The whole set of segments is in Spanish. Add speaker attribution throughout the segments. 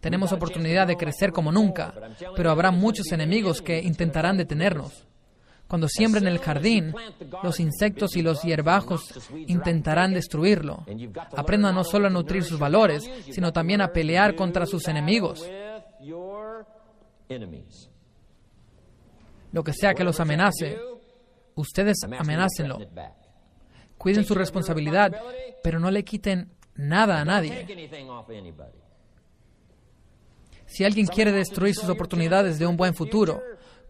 Speaker 1: Tenemos oportunidad de crecer como nunca, pero habrá muchos enemigos que intentarán detenernos. Cuando siembren el jardín, los insectos y los hierbajos intentarán destruirlo. Aprendan no solo a nutrir sus valores, sino también a pelear contra sus enemigos. Lo que sea que los amenace, ustedes amenácenlo. Cuiden su responsabilidad, pero no le quiten nada a nadie. Si alguien quiere destruir sus oportunidades de un buen futuro,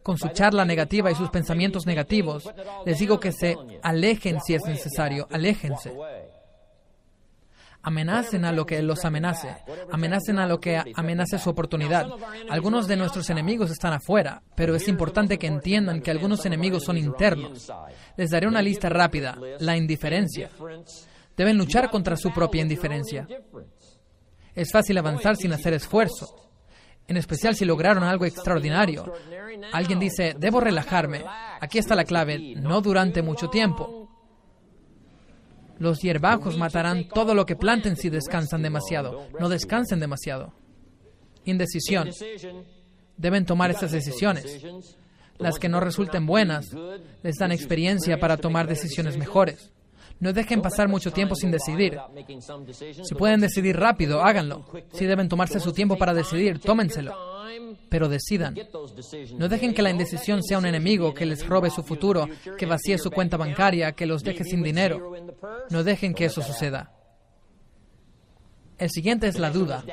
Speaker 1: con su charla negativa y sus pensamientos negativos, les digo que se alejen si es necesario, aléjense. Amenacen a lo que los amenace, amenacen a lo que amenace su oportunidad. Algunos de nuestros enemigos están afuera, pero es importante que entiendan que algunos enemigos son internos. Les daré una lista rápida. La indiferencia. Deben luchar contra su propia indiferencia. Es fácil avanzar sin hacer esfuerzo, en especial si lograron algo extraordinario. Alguien dice, debo relajarme. Aquí está la clave, no durante mucho tiempo. Los hierbajos matarán todo lo que planten si descansan demasiado. No descansen demasiado. Indecisión. Deben tomar estas decisiones. Las que no resulten buenas les dan experiencia para tomar decisiones mejores. No dejen pasar mucho tiempo sin decidir. Si pueden decidir rápido, háganlo. Si deben tomarse su tiempo para decidir, tómenselo. Pero decidan. No dejen que la indecisión sea un enemigo que les robe su futuro, que vacíe su cuenta bancaria, que los deje sin dinero. No dejen que eso suceda. El siguiente es la duda.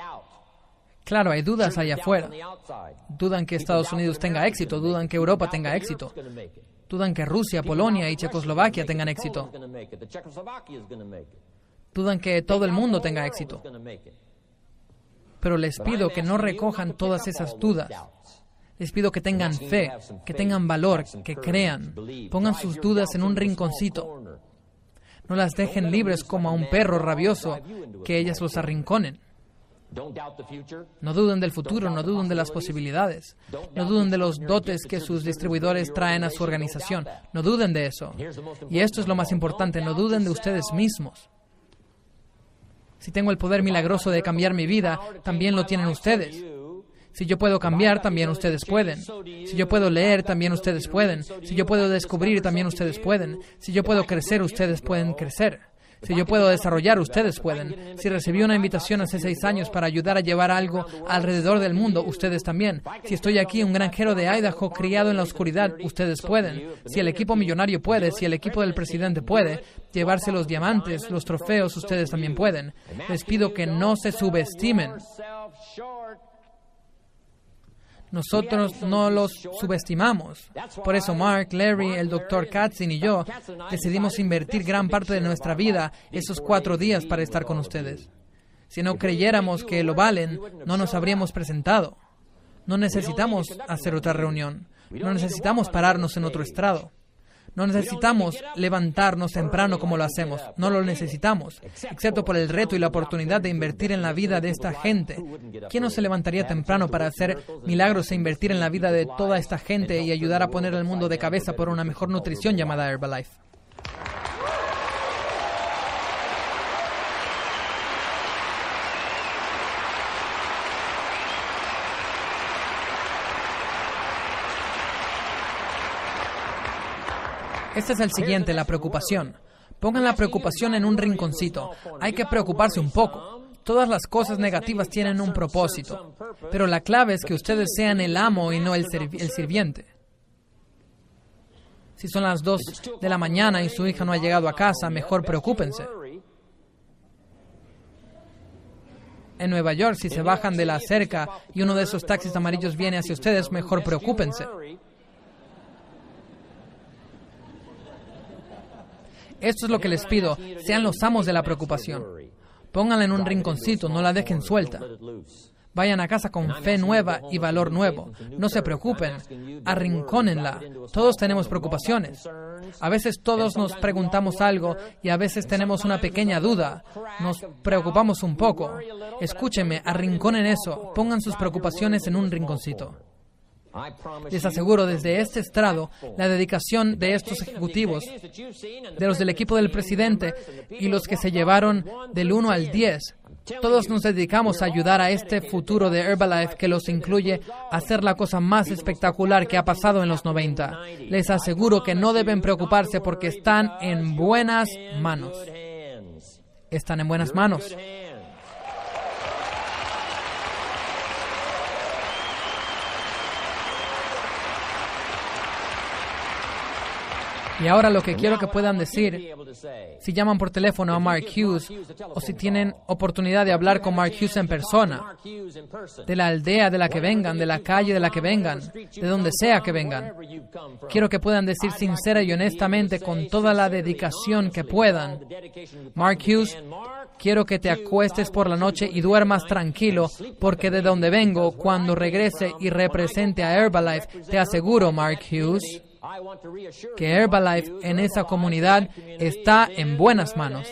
Speaker 1: Claro, hay dudas allá afuera. Dudan que Estados Unidos tenga éxito, dudan que Europa tenga éxito. Dudan que Rusia, Polonia y Checoslovaquia tengan éxito. Dudan que todo el mundo tenga éxito. Pero les pido que no recojan todas esas dudas. Les pido que tengan fe, que tengan valor, que crean. Pongan sus dudas en un rinconcito. No las dejen libres como a un perro rabioso, que ellas los arrinconen. No duden del futuro, no duden de las posibilidades, no duden de los dotes que sus distribuidores traen a su organización, no duden de eso. Y esto es lo más importante, no duden de ustedes mismos. Si tengo el poder milagroso de cambiar mi vida, también lo tienen ustedes. Si yo puedo cambiar, también ustedes pueden. Si yo puedo leer, también ustedes pueden. Si yo puedo descubrir, también ustedes pueden. Si yo puedo crecer, ustedes pueden crecer. Si yo puedo desarrollar, ustedes pueden. Si recibí una invitación hace seis años para ayudar a llevar algo alrededor del mundo, ustedes también. Si estoy aquí, un granjero de Idaho criado en la oscuridad, ustedes pueden. Si el equipo millonario puede, si el equipo del presidente puede, llevarse los diamantes, los trofeos, ustedes también pueden. Les pido que no se subestimen. Nosotros no los subestimamos. Por eso Mark, Larry, el doctor Katzin y yo decidimos invertir gran parte de nuestra vida esos cuatro días para estar con ustedes. Si no creyéramos que lo valen, no nos habríamos presentado. No necesitamos hacer otra reunión. No necesitamos pararnos en otro estrado. No necesitamos levantarnos temprano como lo hacemos, no lo necesitamos, excepto por el reto y la oportunidad de invertir en la vida de esta gente. ¿Quién no se levantaría temprano para hacer milagros e invertir en la vida de toda esta gente y ayudar a poner el mundo de cabeza por una mejor nutrición llamada Herbalife? Este es el siguiente, la preocupación. Pongan la preocupación en un rinconcito. Hay que preocuparse un poco. Todas las cosas negativas tienen un propósito, pero la clave es que ustedes sean el amo y no el, sirviente. Si son las 2 de la mañana y su hija no ha llegado a casa, mejor preocúpense. En Nueva York, si se bajan de la cerca y uno de esos taxis amarillos viene hacia ustedes, mejor preocúpense. Esto es lo que les pido, sean los amos de la preocupación. Pónganla en un rinconcito, no la dejen suelta. Vayan a casa con fe nueva y valor nuevo. No se preocupen, arrincónenla. Todos tenemos preocupaciones. A veces todos nos preguntamos algo y a veces tenemos una pequeña duda. Nos preocupamos un poco. Escúchenme, arrinconen eso. Pongan sus preocupaciones en un rinconcito. Les aseguro desde este estrado la dedicación de estos ejecutivos, de los del equipo del presidente y los que se llevaron del 1 al 10. Todos nos dedicamos a ayudar a este futuro de Herbalife que los incluye a hacer la cosa más espectacular que ha pasado en los 90. Les aseguro que no deben preocuparse porque están en buenas manos. Están en buenas manos. Y ahora lo que quiero que puedan decir, si llaman por teléfono a Mark Hughes o si tienen oportunidad de hablar con Mark Hughes en persona, de la aldea de la que vengan, de la calle de la que vengan, de donde sea que vengan, quiero que puedan decir sincera y honestamente, con toda la dedicación que puedan, Mark Hughes, quiero que te acuestes por la noche y duermas tranquilo, porque de donde vengo, cuando regrese y represente a Herbalife, te aseguro, Mark Hughes, que Herbalife en esa comunidad está en buenas manos.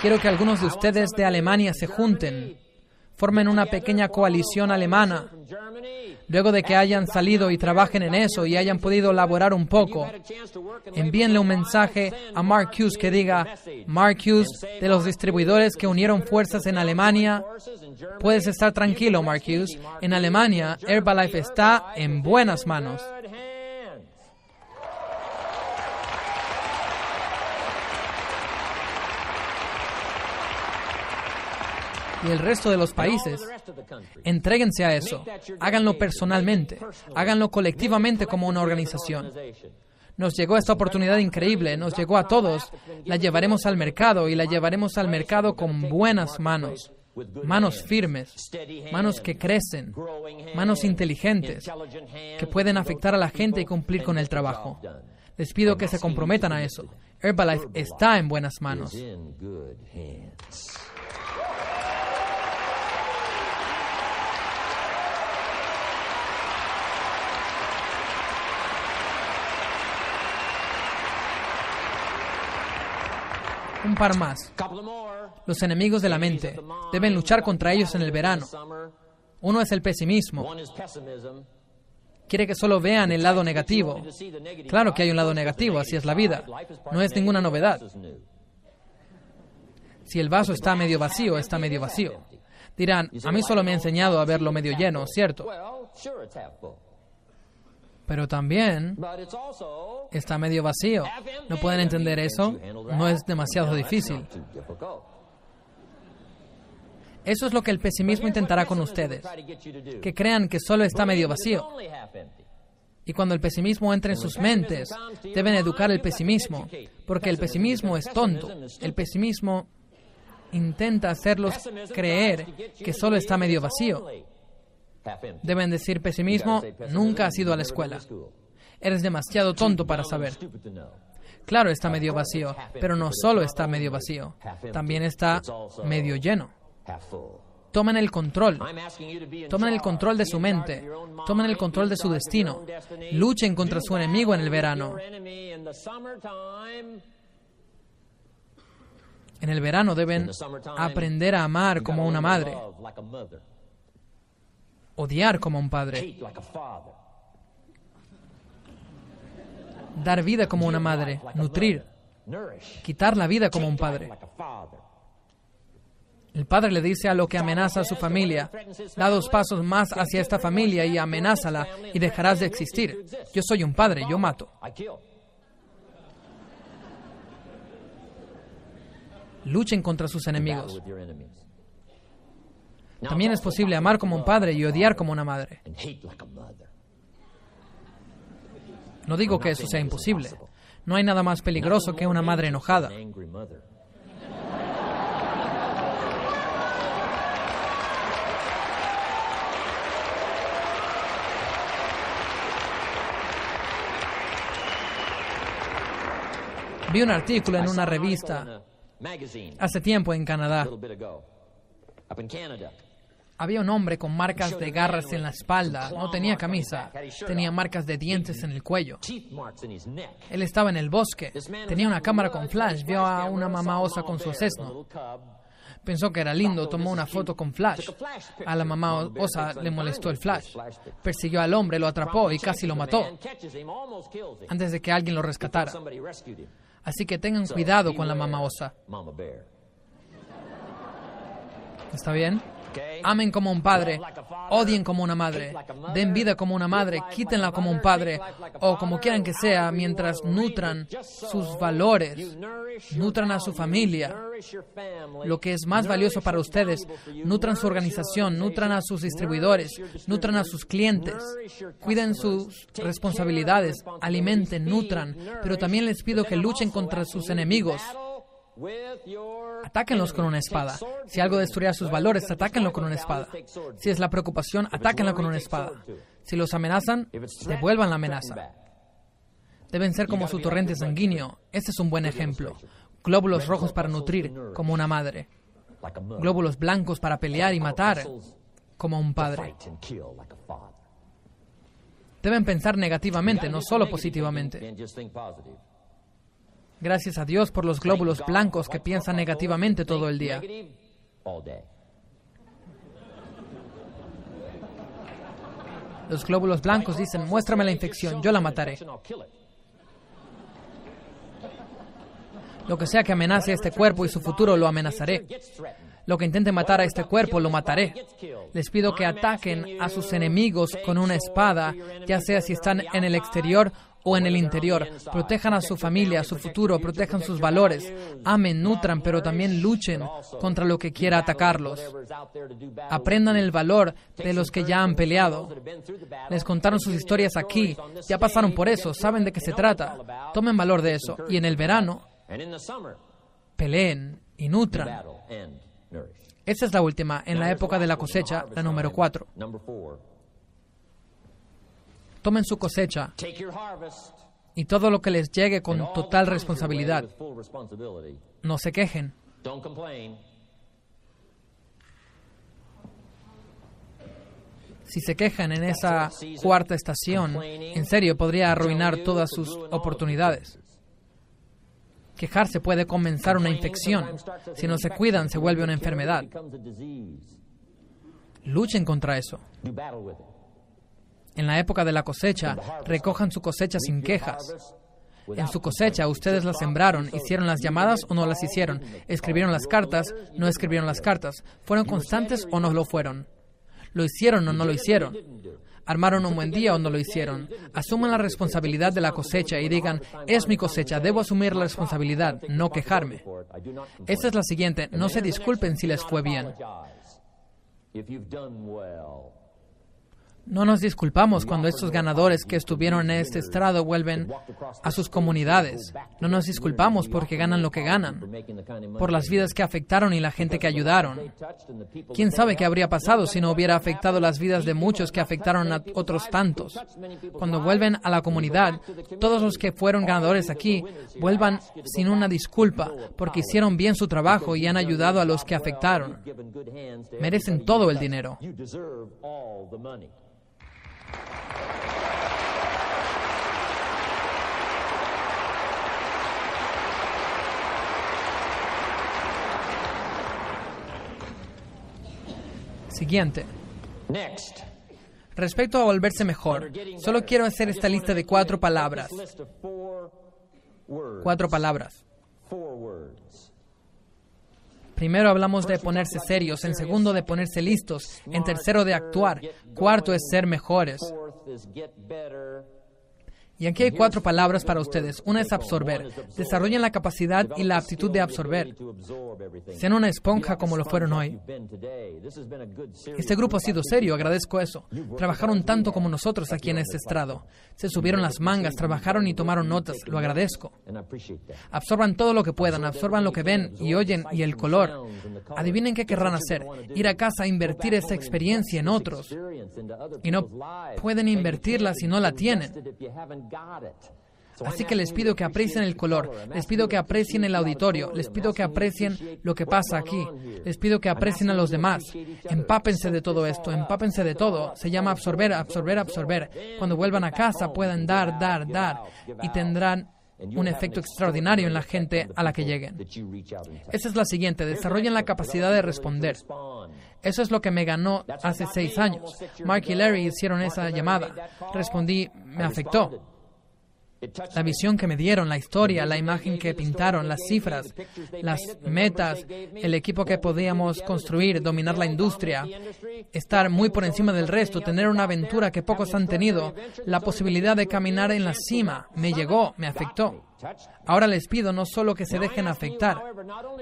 Speaker 1: Quiero que algunos de ustedes de Alemania se junten, formen una pequeña coalición alemana luego de que hayan salido y trabajen en eso y hayan podido laborar un poco, envíenle un mensaje a Mark Hughes que diga, Mark Hughes, de los distribuidores que unieron fuerzas en Alemania, puedes estar tranquilo, Mark Hughes, en Alemania Herbalife está en buenas manos. Y el resto de los países, entréguense a eso, háganlo personalmente, háganlo colectivamente como una organización. Nos llegó esta oportunidad increíble, nos llegó a todos, la llevaremos al mercado y la llevaremos al mercado con buenas manos, manos firmes, manos que crecen, manos inteligentes, que pueden afectar a la gente y cumplir con el trabajo. Les pido que se comprometan a eso. Herbalife está en buenas manos. Un par más. Los enemigos de la mente deben luchar contra ellos en el verano. Uno es el pesimismo. Quiere que solo vean el lado negativo. Claro que hay un lado negativo, así es la vida. No es ninguna novedad. Si el vaso está medio vacío, está medio vacío. Dirán, a mí solo me ha enseñado a verlo medio lleno, ¿cierto? Pero también está medio vacío. ¿No pueden entender eso? No es demasiado difícil. Eso es lo que el pesimismo intentará con ustedes, que crean que solo está medio vacío. Y cuando el pesimismo entre en sus mentes, deben educar el pesimismo, porque el pesimismo es tonto. El pesimismo intenta hacerlos creer que solo está medio vacío. Deben decir pesimismo, nunca has ido a la escuela. Eres demasiado tonto para saber. Claro, está medio vacío, pero no solo está medio vacío, también está medio lleno. Tomen el control. Tomen el control de su mente. Tomen el control de su destino. Luchen contra su enemigo en el verano. En el verano deben aprender a amar como una madre odiar como un padre, dar vida como una madre, nutrir, quitar la vida como un padre. El padre le dice a lo que amenaza a su familia, da dos pasos más hacia esta familia y amenázala y dejarás de existir. Yo soy un padre, yo mato. Luchen contra sus enemigos. También es posible amar como un padre y odiar como una madre. No digo que eso sea imposible. No hay nada más peligroso que una madre enojada. Vi un artículo en una revista hace tiempo en Canadá había un hombre con marcas de garras en la espalda, no tenía camisa, tenía marcas de dientes en el cuello. Él estaba en el bosque, tenía una cámara con flash, vio a una mamá osa con su asesno. Pensó que era lindo, tomó una foto con flash. A la mamá osa le molestó el flash. Persiguió al hombre, lo atrapó y casi lo mató antes de que alguien lo rescatara. Así que tengan cuidado con la mamá osa. ¿Está bien? Amen como un padre, odien como una madre, den vida como una madre, quítenla como un padre, o como quieran que sea, mientras nutran sus valores, nutran a su familia, lo que es más valioso para ustedes, nutran su organización, nutran a sus distribuidores, nutran a sus clientes, cuiden sus responsabilidades, alimenten, nutran, pero también les pido que luchen contra sus enemigos Atáquenlos con una espada. Si algo destruye sus valores, atáquenlo con una espada. Si es la preocupación, atáquenlo con una espada. Si los amenazan, devuelvan la amenaza. Deben ser como su torrente sanguíneo. Este es un buen ejemplo. Glóbulos rojos para nutrir, como una madre. Glóbulos blancos para pelear y matar, como un padre. Deben pensar negativamente, no solo positivamente. Gracias a Dios por los glóbulos blancos que piensan negativamente todo el día. Los glóbulos blancos dicen, muéstrame la infección, yo la mataré. Lo que sea que amenace a este cuerpo y su futuro, lo amenazaré. Lo que intente matar a este cuerpo, lo mataré. Les pido que ataquen a sus enemigos con una espada, ya sea si están en el exterior o en el interior. Protejan a su familia, a su futuro, protejan sus valores. Amen, nutran, pero también luchen contra lo que quiera atacarlos. Aprendan el valor de los que ya han peleado. Les contaron sus historias aquí, ya pasaron por eso, saben de qué se trata. Tomen valor de eso. Y en el verano, peleen y nutran. Esta es la última, en la época de la cosecha, la número cuatro. Tomen su cosecha y todo lo que les llegue con total responsabilidad. No se quejen. Si se quejan en esa cuarta estación, en serio podría arruinar todas sus oportunidades. Quejarse puede comenzar una infección. Si no se cuidan, se vuelve una enfermedad. Luchen contra eso. En la época de la cosecha, recojan su cosecha sin quejas. En su cosecha ustedes la sembraron, hicieron las llamadas o no las hicieron, escribieron las cartas, no escribieron las cartas, fueron constantes o no lo fueron, lo hicieron o no lo hicieron, armaron un buen día o no lo hicieron. Asuman la responsabilidad de la cosecha y digan, es mi cosecha, debo asumir la responsabilidad, no quejarme. Esta es la siguiente, no se disculpen si les fue bien. No nos disculpamos cuando estos ganadores que estuvieron en este estrado vuelven a sus comunidades. No nos disculpamos porque ganan lo que ganan, por las vidas que afectaron y la gente que ayudaron. ¿Quién sabe qué habría pasado si no hubiera afectado las vidas de muchos que afectaron a otros tantos? Cuando vuelven a la comunidad, todos los que fueron ganadores aquí vuelvan sin una disculpa porque hicieron bien su trabajo y han ayudado a los que afectaron. Merecen todo el dinero. Siguiente. Respecto a volverse mejor, solo quiero hacer esta lista de cuatro palabras. Cuatro palabras. Primero hablamos de ponerse serios, en segundo de ponerse listos, en tercero de actuar, cuarto es ser mejores. Y aquí hay cuatro palabras para ustedes. Una es absorber. Desarrollen la capacidad y la aptitud de absorber. Sean una esponja como lo fueron hoy. Este grupo ha sido serio, agradezco eso. Trabajaron tanto como nosotros aquí en este estrado. Se subieron las mangas, trabajaron y tomaron notas, lo agradezco. Absorban todo lo que puedan, absorban lo que ven y oyen y el color. Adivinen qué querrán hacer. Ir a casa invertir esa experiencia en otros. Y no pueden invertirla si no la tienen. Así que les pido que aprecien el color, les pido que aprecien el auditorio, les pido que aprecien lo que pasa aquí, les pido que aprecien a los demás. Empápense de todo esto, empápense de todo. Se llama absorber, absorber, absorber. Cuando vuelvan a casa puedan dar, dar, dar y tendrán un efecto extraordinario en la gente a la que lleguen. Esa es la siguiente, desarrollen la capacidad de responder. Eso es lo que me ganó hace seis años. Mark y Larry hicieron esa llamada. Respondí, me afectó. La visión que me dieron, la historia, la imagen que pintaron, las cifras, las metas, el equipo que podíamos construir, dominar la industria, estar muy por encima del resto, tener una aventura que pocos han tenido, la posibilidad de caminar en la cima, me llegó, me afectó. Ahora les pido no solo que se dejen afectar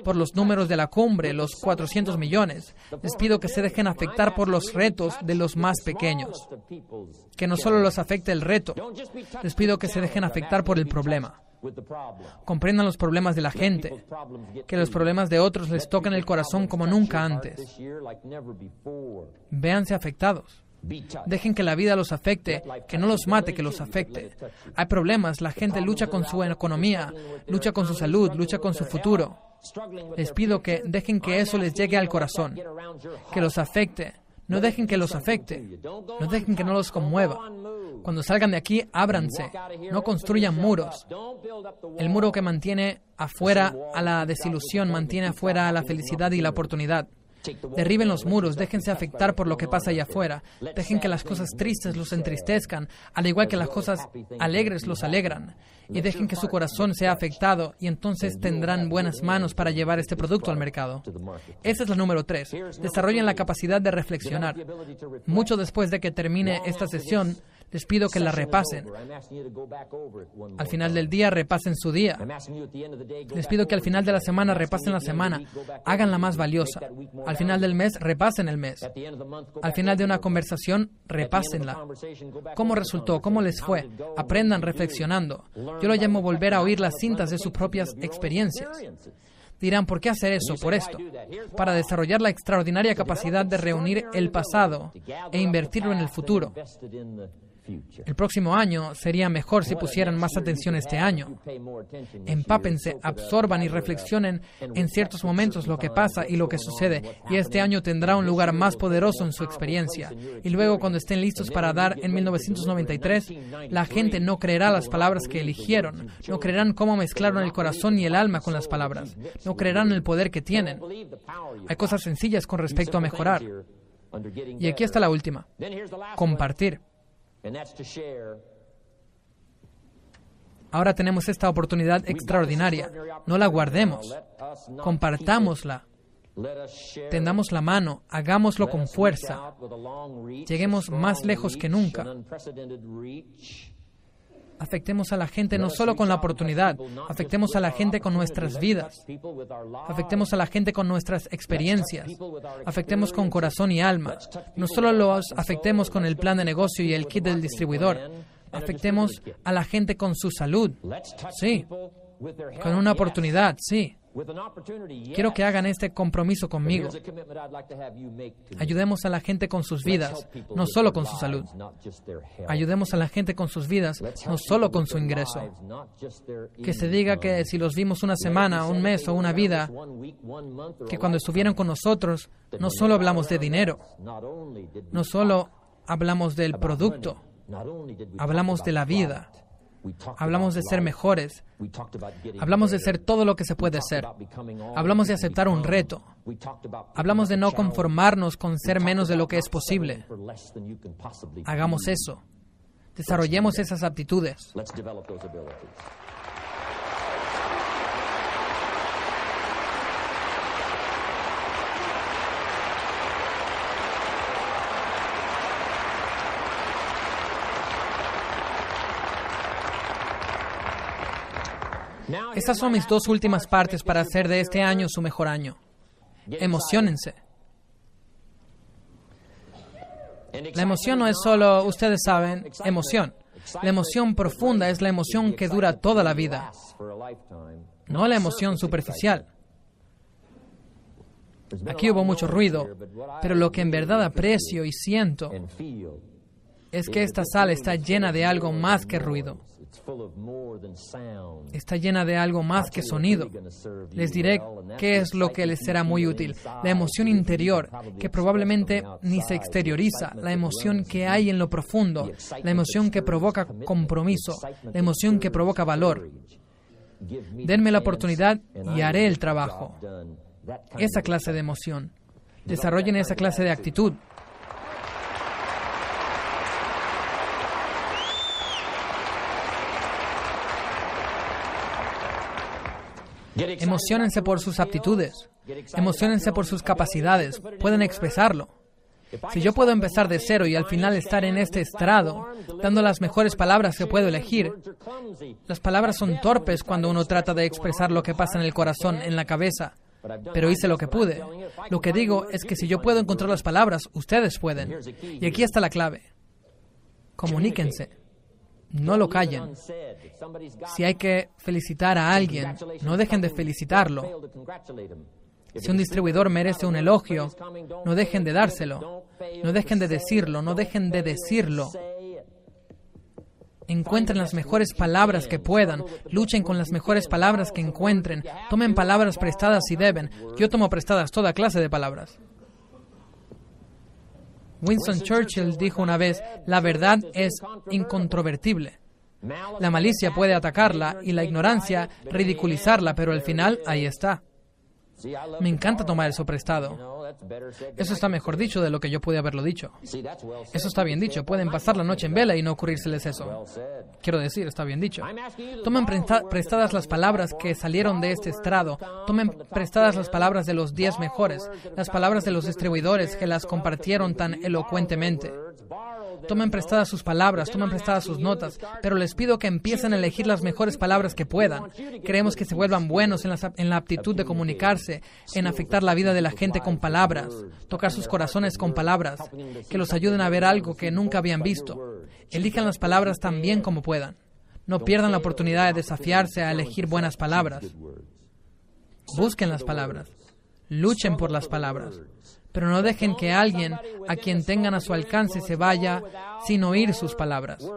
Speaker 1: por los números de la cumbre, los 400 millones, les pido que se dejen afectar por los retos de los más pequeños, que no solo los afecte el reto, les pido que se dejen afectar por el problema. Comprendan los problemas de la gente, que los problemas de otros les toquen el corazón como nunca antes. Véanse afectados. Dejen que la vida los afecte, que no los mate, que los afecte. Hay problemas, la gente lucha con su economía, lucha con su salud, lucha con su futuro. Les pido que dejen que eso les llegue al corazón, que los afecte. No dejen que los afecte, no dejen que no los conmueva. Cuando salgan de aquí, ábranse, no construyan muros. El muro que mantiene afuera a la desilusión, mantiene afuera a la felicidad y la oportunidad. Derriben los muros, déjense afectar por lo que pasa allá afuera. Dejen que las cosas tristes los entristezcan, al igual que las cosas alegres los alegran. Y dejen que su corazón sea afectado y entonces tendrán buenas manos para llevar este producto al mercado. Esa es la número tres. Desarrollen la capacidad de reflexionar. Mucho después de que termine esta sesión, les pido que la repasen. Al final del día repasen su día. Les pido que al final de la semana repasen la semana. Háganla más valiosa. Al final del mes repasen el mes. Al final de una conversación repásenla. ¿Cómo resultó? ¿Cómo les fue? Aprendan reflexionando. Yo lo llamo volver a oír las cintas de sus propias experiencias. Dirán, ¿por qué hacer eso? Por esto. Para desarrollar la extraordinaria capacidad de reunir el pasado e invertirlo en el futuro. El próximo año sería mejor si pusieran más atención este año. Empápense, absorban y reflexionen en ciertos momentos lo que pasa y lo que sucede, y este año tendrá un lugar más poderoso en su experiencia. Y luego, cuando estén listos para dar en 1993, la gente no creerá las palabras que eligieron, no creerán cómo mezclaron el corazón y el alma con las palabras, no creerán el poder que tienen. Hay cosas sencillas con respecto a mejorar. Y aquí está la última. Compartir. Ahora tenemos esta oportunidad extraordinaria. No la guardemos. Compartámosla. Tendamos la mano, hagámoslo con fuerza. Lleguemos más lejos que nunca afectemos a la gente no solo con la oportunidad, afectemos a la gente con nuestras vidas, afectemos a la gente con nuestras experiencias, afectemos con corazón y alma. No solo los afectemos con el plan de negocio y el kit del distribuidor, afectemos a la gente con su salud, sí, con una oportunidad, sí. Quiero que hagan este compromiso conmigo. Ayudemos a la gente con sus vidas, no solo con su salud. Ayudemos a la gente con sus vidas, no solo con su ingreso. Que se diga que si los vimos una semana, un mes o una vida, que cuando estuvieron con nosotros, no solo hablamos de dinero, no solo hablamos del producto, hablamos de la vida Hablamos de ser mejores. Hablamos de ser todo lo que se puede ser. Hablamos de aceptar un reto. Hablamos de no conformarnos con ser menos de lo que es posible. Hagamos eso. Desarrollemos esas aptitudes. Estas son mis dos últimas partes para hacer de este año su mejor año. Emocionense. La emoción no es solo, ustedes saben, emoción. La emoción profunda es la emoción que dura toda la vida, no la emoción superficial. Aquí hubo mucho ruido, pero lo que en verdad aprecio y siento es que esta sala está llena de algo más que ruido. Está llena de algo más que sonido. Les diré qué es lo que les será muy útil. La emoción interior, que probablemente ni se exterioriza, la emoción que hay en lo profundo, la emoción que provoca compromiso, la emoción que provoca valor. Denme la oportunidad y haré el trabajo. Esa clase de emoción. Desarrollen esa clase de actitud. Emocionense por sus aptitudes. Emocionense por sus capacidades. Pueden expresarlo. Si yo puedo empezar de cero y al final estar en este estrado, dando las mejores palabras que puedo elegir, las palabras son torpes cuando uno trata de expresar lo que pasa en el corazón, en la cabeza. Pero hice lo que pude. Lo que digo es que si yo puedo encontrar las palabras, ustedes pueden. Y aquí está la clave. Comuníquense. No lo callen. Si hay que felicitar a alguien, no dejen de felicitarlo. Si un distribuidor merece un elogio, no dejen de dárselo. No dejen de decirlo, no dejen de decirlo. Encuentren las mejores palabras que puedan, luchen con las mejores palabras que encuentren, tomen palabras prestadas si deben. Yo tomo prestadas toda clase de palabras. Winston Churchill dijo una vez, la verdad es incontrovertible. La malicia puede atacarla y la ignorancia ridiculizarla, pero al final ahí está. Me encanta tomar eso prestado. Eso está mejor dicho de lo que yo pude haberlo dicho. Eso está bien dicho. Pueden pasar la noche en vela y no ocurrírseles eso. Quiero decir, está bien dicho. Tomen prestadas las palabras que salieron de este estrado. Tomen prestadas las palabras de los diez mejores, las palabras de los distribuidores que las compartieron tan elocuentemente. Tomen prestadas sus palabras, tomen prestadas sus notas, pero les pido que empiecen a elegir las mejores palabras que puedan. Queremos que se vuelvan buenos en la, en la aptitud de comunicarse, en afectar la vida de la gente con palabras, tocar sus corazones con palabras, que los ayuden a ver algo que nunca habían visto. Elijan las palabras tan bien como puedan. No pierdan la oportunidad de desafiarse a elegir buenas palabras. Busquen las palabras. Luchen por las palabras pero no dejen que alguien a quien tengan a su alcance se vaya sin oír sus palabras.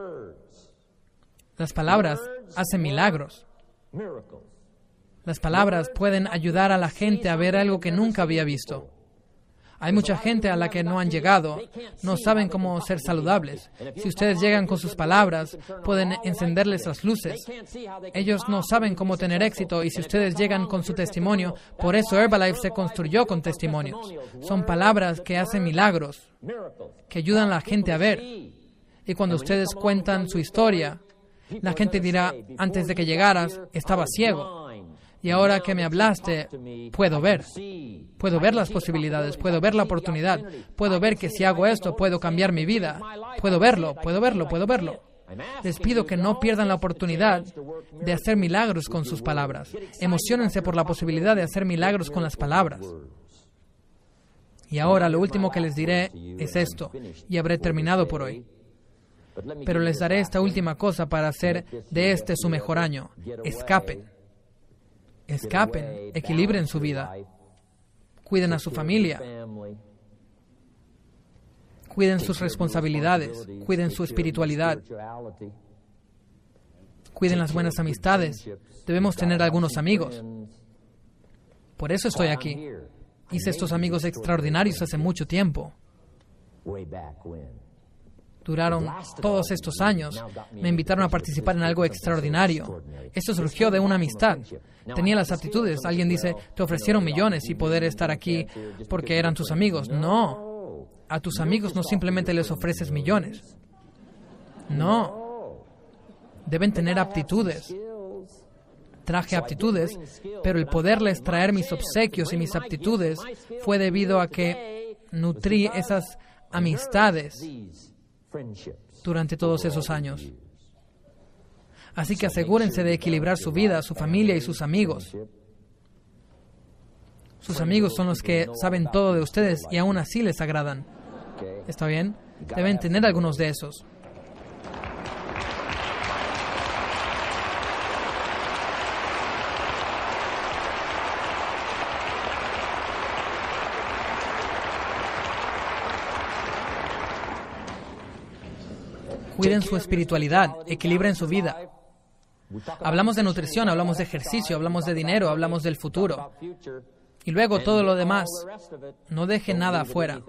Speaker 1: Las palabras hacen milagros. Las palabras pueden ayudar a la gente a ver algo que nunca había visto. Hay mucha gente a la que no han llegado, no saben cómo ser saludables. Si ustedes llegan con sus palabras, pueden encenderles las luces. Ellos no saben cómo tener éxito y si ustedes llegan con su testimonio, por eso Herbalife se construyó con testimonios. Son palabras que hacen milagros, que ayudan a la gente a ver. Y cuando ustedes cuentan su historia, la gente dirá, antes de que llegaras, estaba ciego y ahora que me hablaste, puedo ver. Puedo ver las posibilidades, puedo ver la oportunidad, puedo ver que si hago esto puedo cambiar mi vida. Puedo verlo, puedo verlo, puedo verlo. Les pido que no pierdan la oportunidad de hacer milagros con sus palabras. Emocionense por la posibilidad de hacer milagros con las palabras. Y ahora lo último que les diré es esto, y habré terminado por hoy. Pero les daré esta última cosa para hacer de este su mejor año. Escapen escapen, equilibren su vida, cuiden a su familia, cuiden sus responsabilidades, cuiden su espiritualidad, cuiden las buenas amistades. Debemos tener algunos amigos. Por eso estoy aquí. Hice estos amigos extraordinarios hace mucho tiempo duraron todos estos años. Me invitaron a participar en algo extraordinario. Esto surgió de una amistad. Tenía las aptitudes. Alguien dice, te ofrecieron millones y poder estar aquí porque eran tus amigos. No. A tus amigos no simplemente les ofreces millones. No. Deben tener aptitudes. Traje aptitudes, pero el poderles traer mis obsequios y mis aptitudes fue debido a que nutrí esas amistades durante todos esos años. Así que asegúrense de equilibrar su vida, su familia y sus amigos. Sus amigos son los que saben todo de ustedes y aún así les agradan. ¿Está bien? Deben tener algunos de esos. Cuiden su espiritualidad, equilibren su vida. Hablamos de nutrición, hablamos de ejercicio, hablamos de dinero, hablamos del futuro. Y luego todo lo demás. No dejen nada afuera.